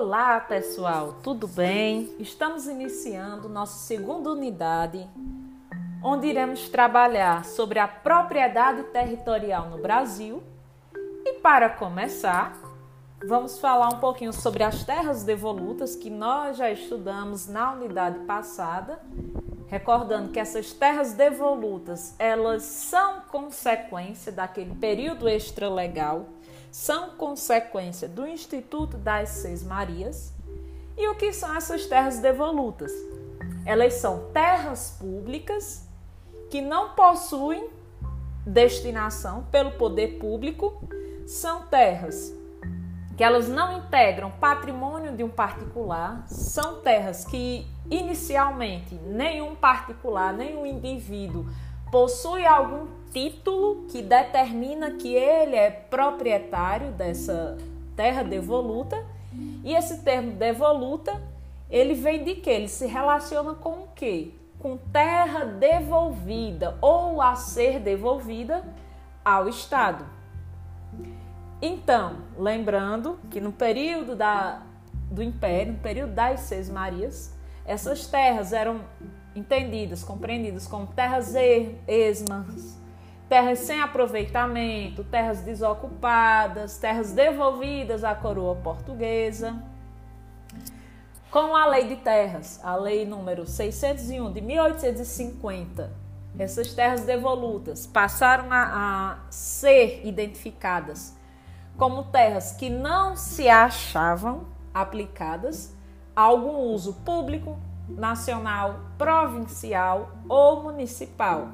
Olá, pessoal, tudo bem? Estamos iniciando nossa segunda unidade, onde iremos trabalhar sobre a propriedade territorial no Brasil. E para começar, vamos falar um pouquinho sobre as terras devolutas que nós já estudamos na unidade passada. Recordando que essas terras devolutas, elas são consequência daquele período extralegal são consequência do Instituto das Seis Marias. E o que são essas terras devolutas? Elas são terras públicas que não possuem destinação pelo poder público, são terras que elas não integram patrimônio de um particular, são terras que inicialmente nenhum particular, nenhum indivíduo possui algum título que determina que ele é proprietário dessa terra devoluta. E esse termo devoluta, ele vem de que? Ele se relaciona com o quê? Com terra devolvida ou a ser devolvida ao Estado. Então, lembrando que no período da, do Império, no período das Seis Marias, essas terras eram entendidas, compreendidas como terras esmas, terras sem aproveitamento, terras desocupadas, terras devolvidas à coroa portuguesa. Com a Lei de Terras, a Lei número 601 de 1850, essas terras devolutas passaram a, a ser identificadas como terras que não se achavam aplicadas a algum uso público, nacional, provincial ou municipal.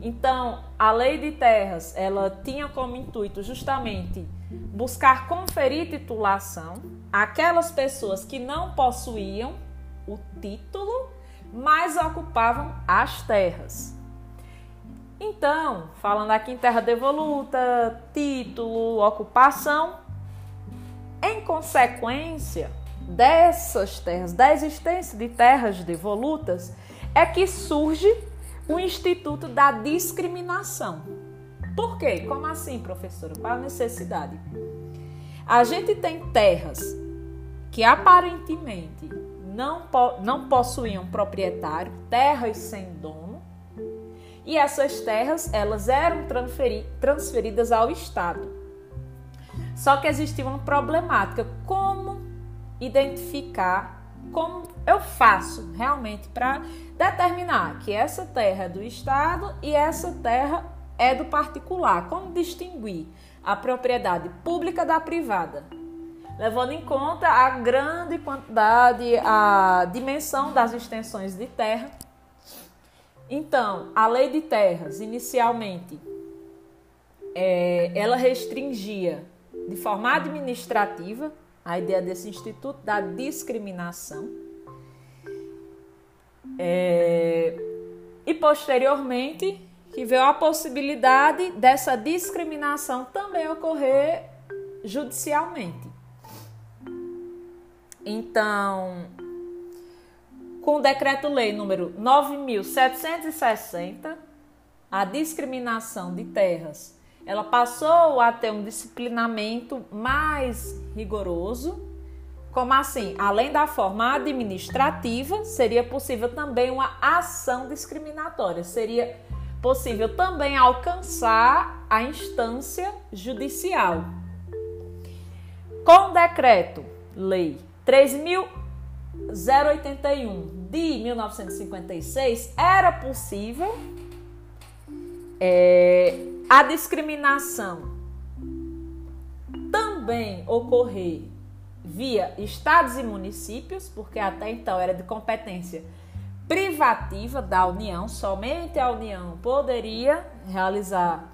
Então, a lei de terras, ela tinha como intuito justamente buscar conferir titulação àquelas pessoas que não possuíam o título, mas ocupavam as terras. Então, falando aqui em terra devoluta, título, ocupação, em consequência, dessas terras, da existência de terras devolutas, é que surge o Instituto da Discriminação. Por quê? Como assim, professora? Qual a necessidade? A gente tem terras que aparentemente não, não possuíam proprietário, terras sem dono, e essas terras elas eram transferidas ao Estado. Só que existia uma problemática. Como identificar como eu faço realmente para determinar que essa terra é do Estado e essa terra é do particular. Como distinguir a propriedade pública da privada? Levando em conta a grande quantidade, a dimensão das extensões de terra. Então, a lei de terras, inicialmente, é, ela restringia de forma administrativa a ideia desse instituto da discriminação. É, e posteriormente que veio a possibilidade dessa discriminação também ocorrer judicialmente. Então, com o decreto-lei número 9760, a discriminação de terras ela passou a ter um disciplinamento mais rigoroso. Como assim? Além da forma administrativa, seria possível também uma ação discriminatória. Seria possível também alcançar a instância judicial. Com o decreto lei 3081 de 1956, era possível é, a discriminação também ocorrer via estados e municípios, porque até então era de competência privativa da União, somente a União poderia realizar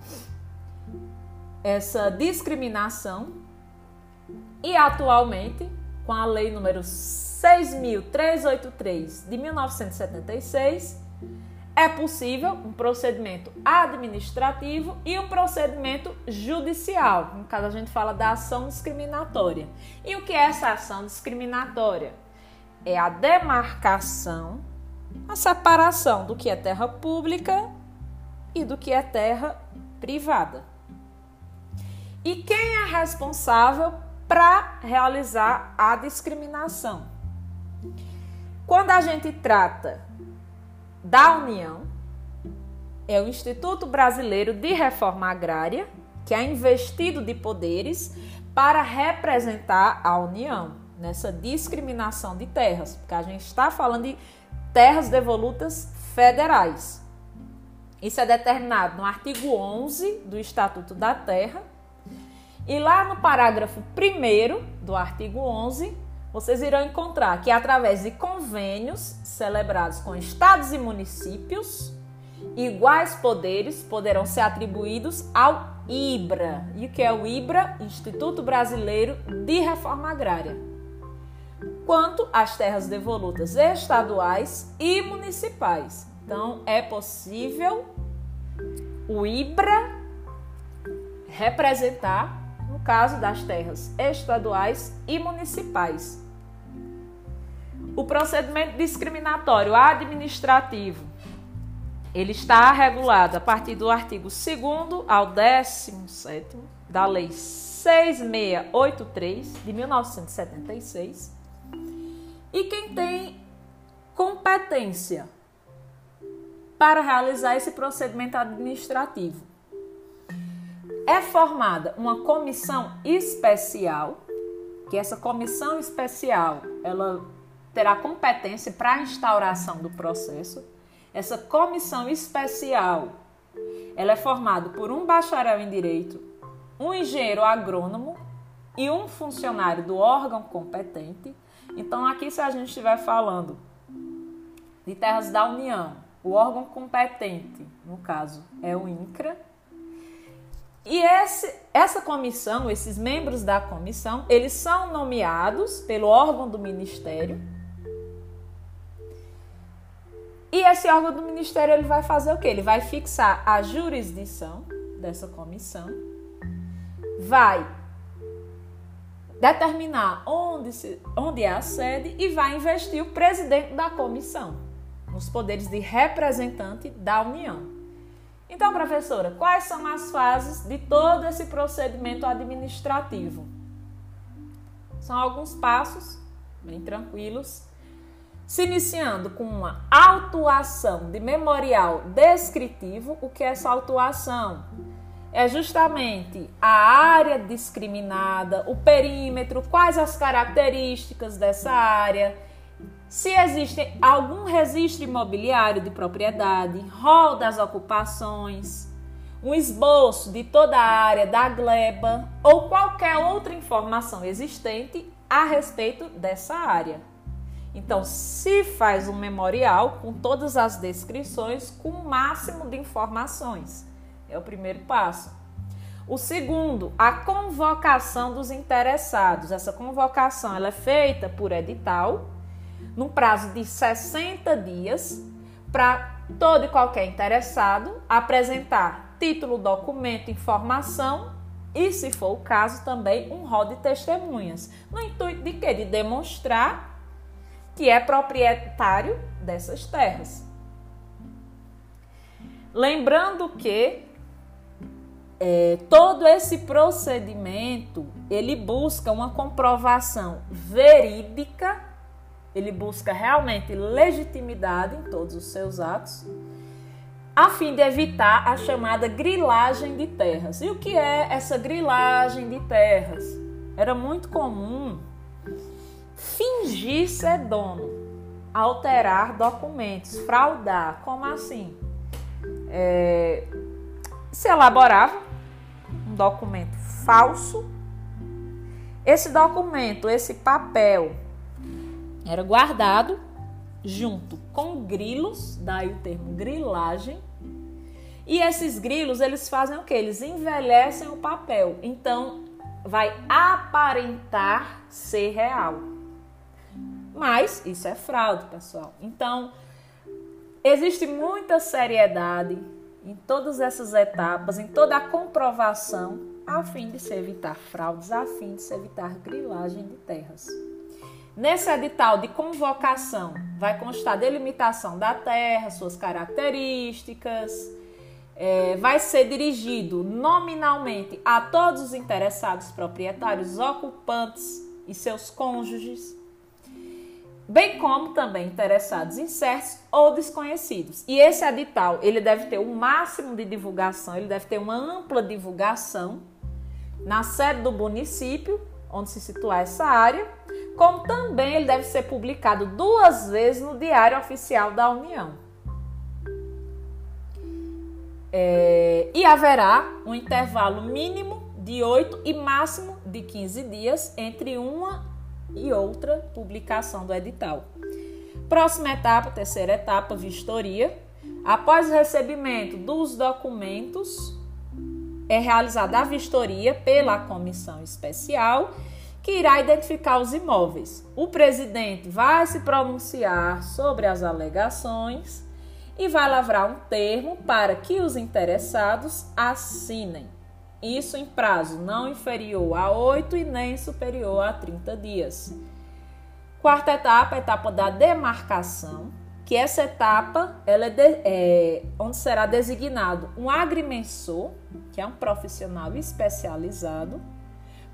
essa discriminação. E atualmente, com a lei número 6383 de 1976, é possível um procedimento administrativo e um procedimento judicial. No caso, a gente fala da ação discriminatória. E o que é essa ação discriminatória? É a demarcação, a separação do que é terra pública e do que é terra privada. E quem é responsável para realizar a discriminação. Quando a gente trata da União, é o Instituto Brasileiro de Reforma Agrária, que é investido de poderes para representar a União nessa discriminação de terras, porque a gente está falando de terras devolutas federais. Isso é determinado no artigo 11 do Estatuto da Terra. E lá no parágrafo 1 do artigo 11, vocês irão encontrar que através de convênios celebrados com estados e municípios, iguais poderes poderão ser atribuídos ao IBRA. E o que é o IBRA? Instituto Brasileiro de Reforma Agrária. Quanto às terras devolutas estaduais e municipais. Então, é possível o IBRA representar, caso das terras estaduais e municipais. O procedimento discriminatório administrativo ele está regulado a partir do artigo 2 ao 17 da Lei 6683 de 1976. E quem tem competência para realizar esse procedimento administrativo é formada uma comissão especial, que essa comissão especial, ela terá competência para a instauração do processo essa comissão especial, ela é formada por um bacharel em direito, um engenheiro agrônomo e um funcionário do órgão competente. Então aqui se a gente estiver falando de terras da União, o órgão competente, no caso, é o INCRA. E esse, essa comissão, esses membros da comissão, eles são nomeados pelo órgão do Ministério e esse órgão do ministério ele vai fazer o quê? Ele vai fixar a jurisdição dessa comissão, vai determinar onde, se, onde é a sede e vai investir o presidente da comissão, nos poderes de representante da União. Então, professora, quais são as fases de todo esse procedimento administrativo? São alguns passos bem tranquilos se iniciando com uma autuação de memorial descritivo. O que é essa autuação? É justamente a área discriminada, o perímetro, quais as características dessa área, se existe algum registro imobiliário de propriedade, rol das ocupações, um esboço de toda a área da gleba ou qualquer outra informação existente a respeito dessa área. Então, se faz um memorial com todas as descrições, com o máximo de informações. É o primeiro passo. O segundo, a convocação dos interessados. Essa convocação ela é feita por edital, no prazo de 60 dias, para todo e qualquer interessado apresentar título, documento, informação e, se for o caso, também um rol de testemunhas. No intuito de quê? De demonstrar que é proprietário dessas terras. Lembrando que é, todo esse procedimento ele busca uma comprovação verídica, ele busca realmente legitimidade em todos os seus atos, a fim de evitar a chamada grilagem de terras. E o que é essa grilagem de terras? Era muito comum fingir ser dono, alterar documentos, fraudar. Como assim? É, se elaborava um documento falso. Esse documento, esse papel, era guardado junto com grilos, daí o termo grilagem. E esses grilos, eles fazem o que? Eles envelhecem o papel. Então, vai aparentar ser real. Mas isso é fraude, pessoal. Então, existe muita seriedade em todas essas etapas, em toda a comprovação, a fim de se evitar fraudes, a fim de se evitar grilagem de terras. Nesse edital de convocação vai constar delimitação da terra, suas características, é, vai ser dirigido nominalmente a todos os interessados proprietários, ocupantes e seus cônjuges, bem como também interessados incertos ou desconhecidos. E esse edital, ele deve ter o um máximo de divulgação, ele deve ter uma ampla divulgação na sede do município, onde se situar essa área, como também ele deve ser publicado duas vezes no Diário Oficial da União. É, e haverá um intervalo mínimo de 8 e máximo de 15 dias entre uma e outra publicação do edital. Próxima etapa, terceira etapa, vistoria. Após o recebimento dos documentos, é realizada a vistoria pela comissão especial que irá identificar os imóveis. O presidente vai se pronunciar sobre as alegações e vai lavrar um termo para que os interessados assinem. Isso em prazo não inferior a 8 e nem superior a 30 dias. Quarta etapa, a etapa da demarcação, que essa etapa ela é, de, é onde será designado um agrimensor, que é um profissional especializado,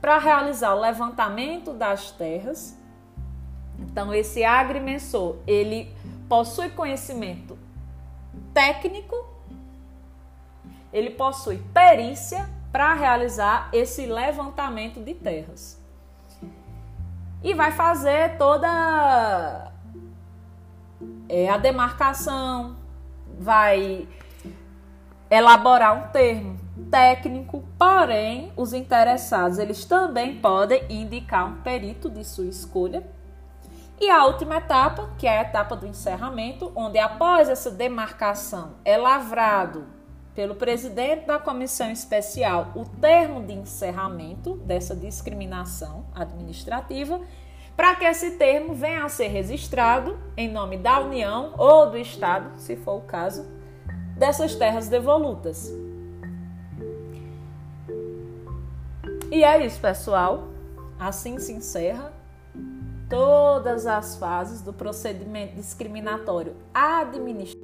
para realizar o levantamento das terras. Então, esse agrimensor, ele possui conhecimento técnico, ele possui perícia para realizar esse levantamento de terras. E vai fazer toda é, a demarcação, vai elaborar um termo técnico, porém os interessados eles também podem indicar um perito de sua escolha e a última etapa, que é a etapa do encerramento, onde após essa demarcação é lavrado pelo presidente da comissão especial o termo de encerramento dessa discriminação administrativa, para que esse termo venha a ser registrado em nome da União ou do Estado, se for o caso, dessas terras devolutas. E é isso, pessoal. Assim se encerra todas as fases do procedimento discriminatório administrativo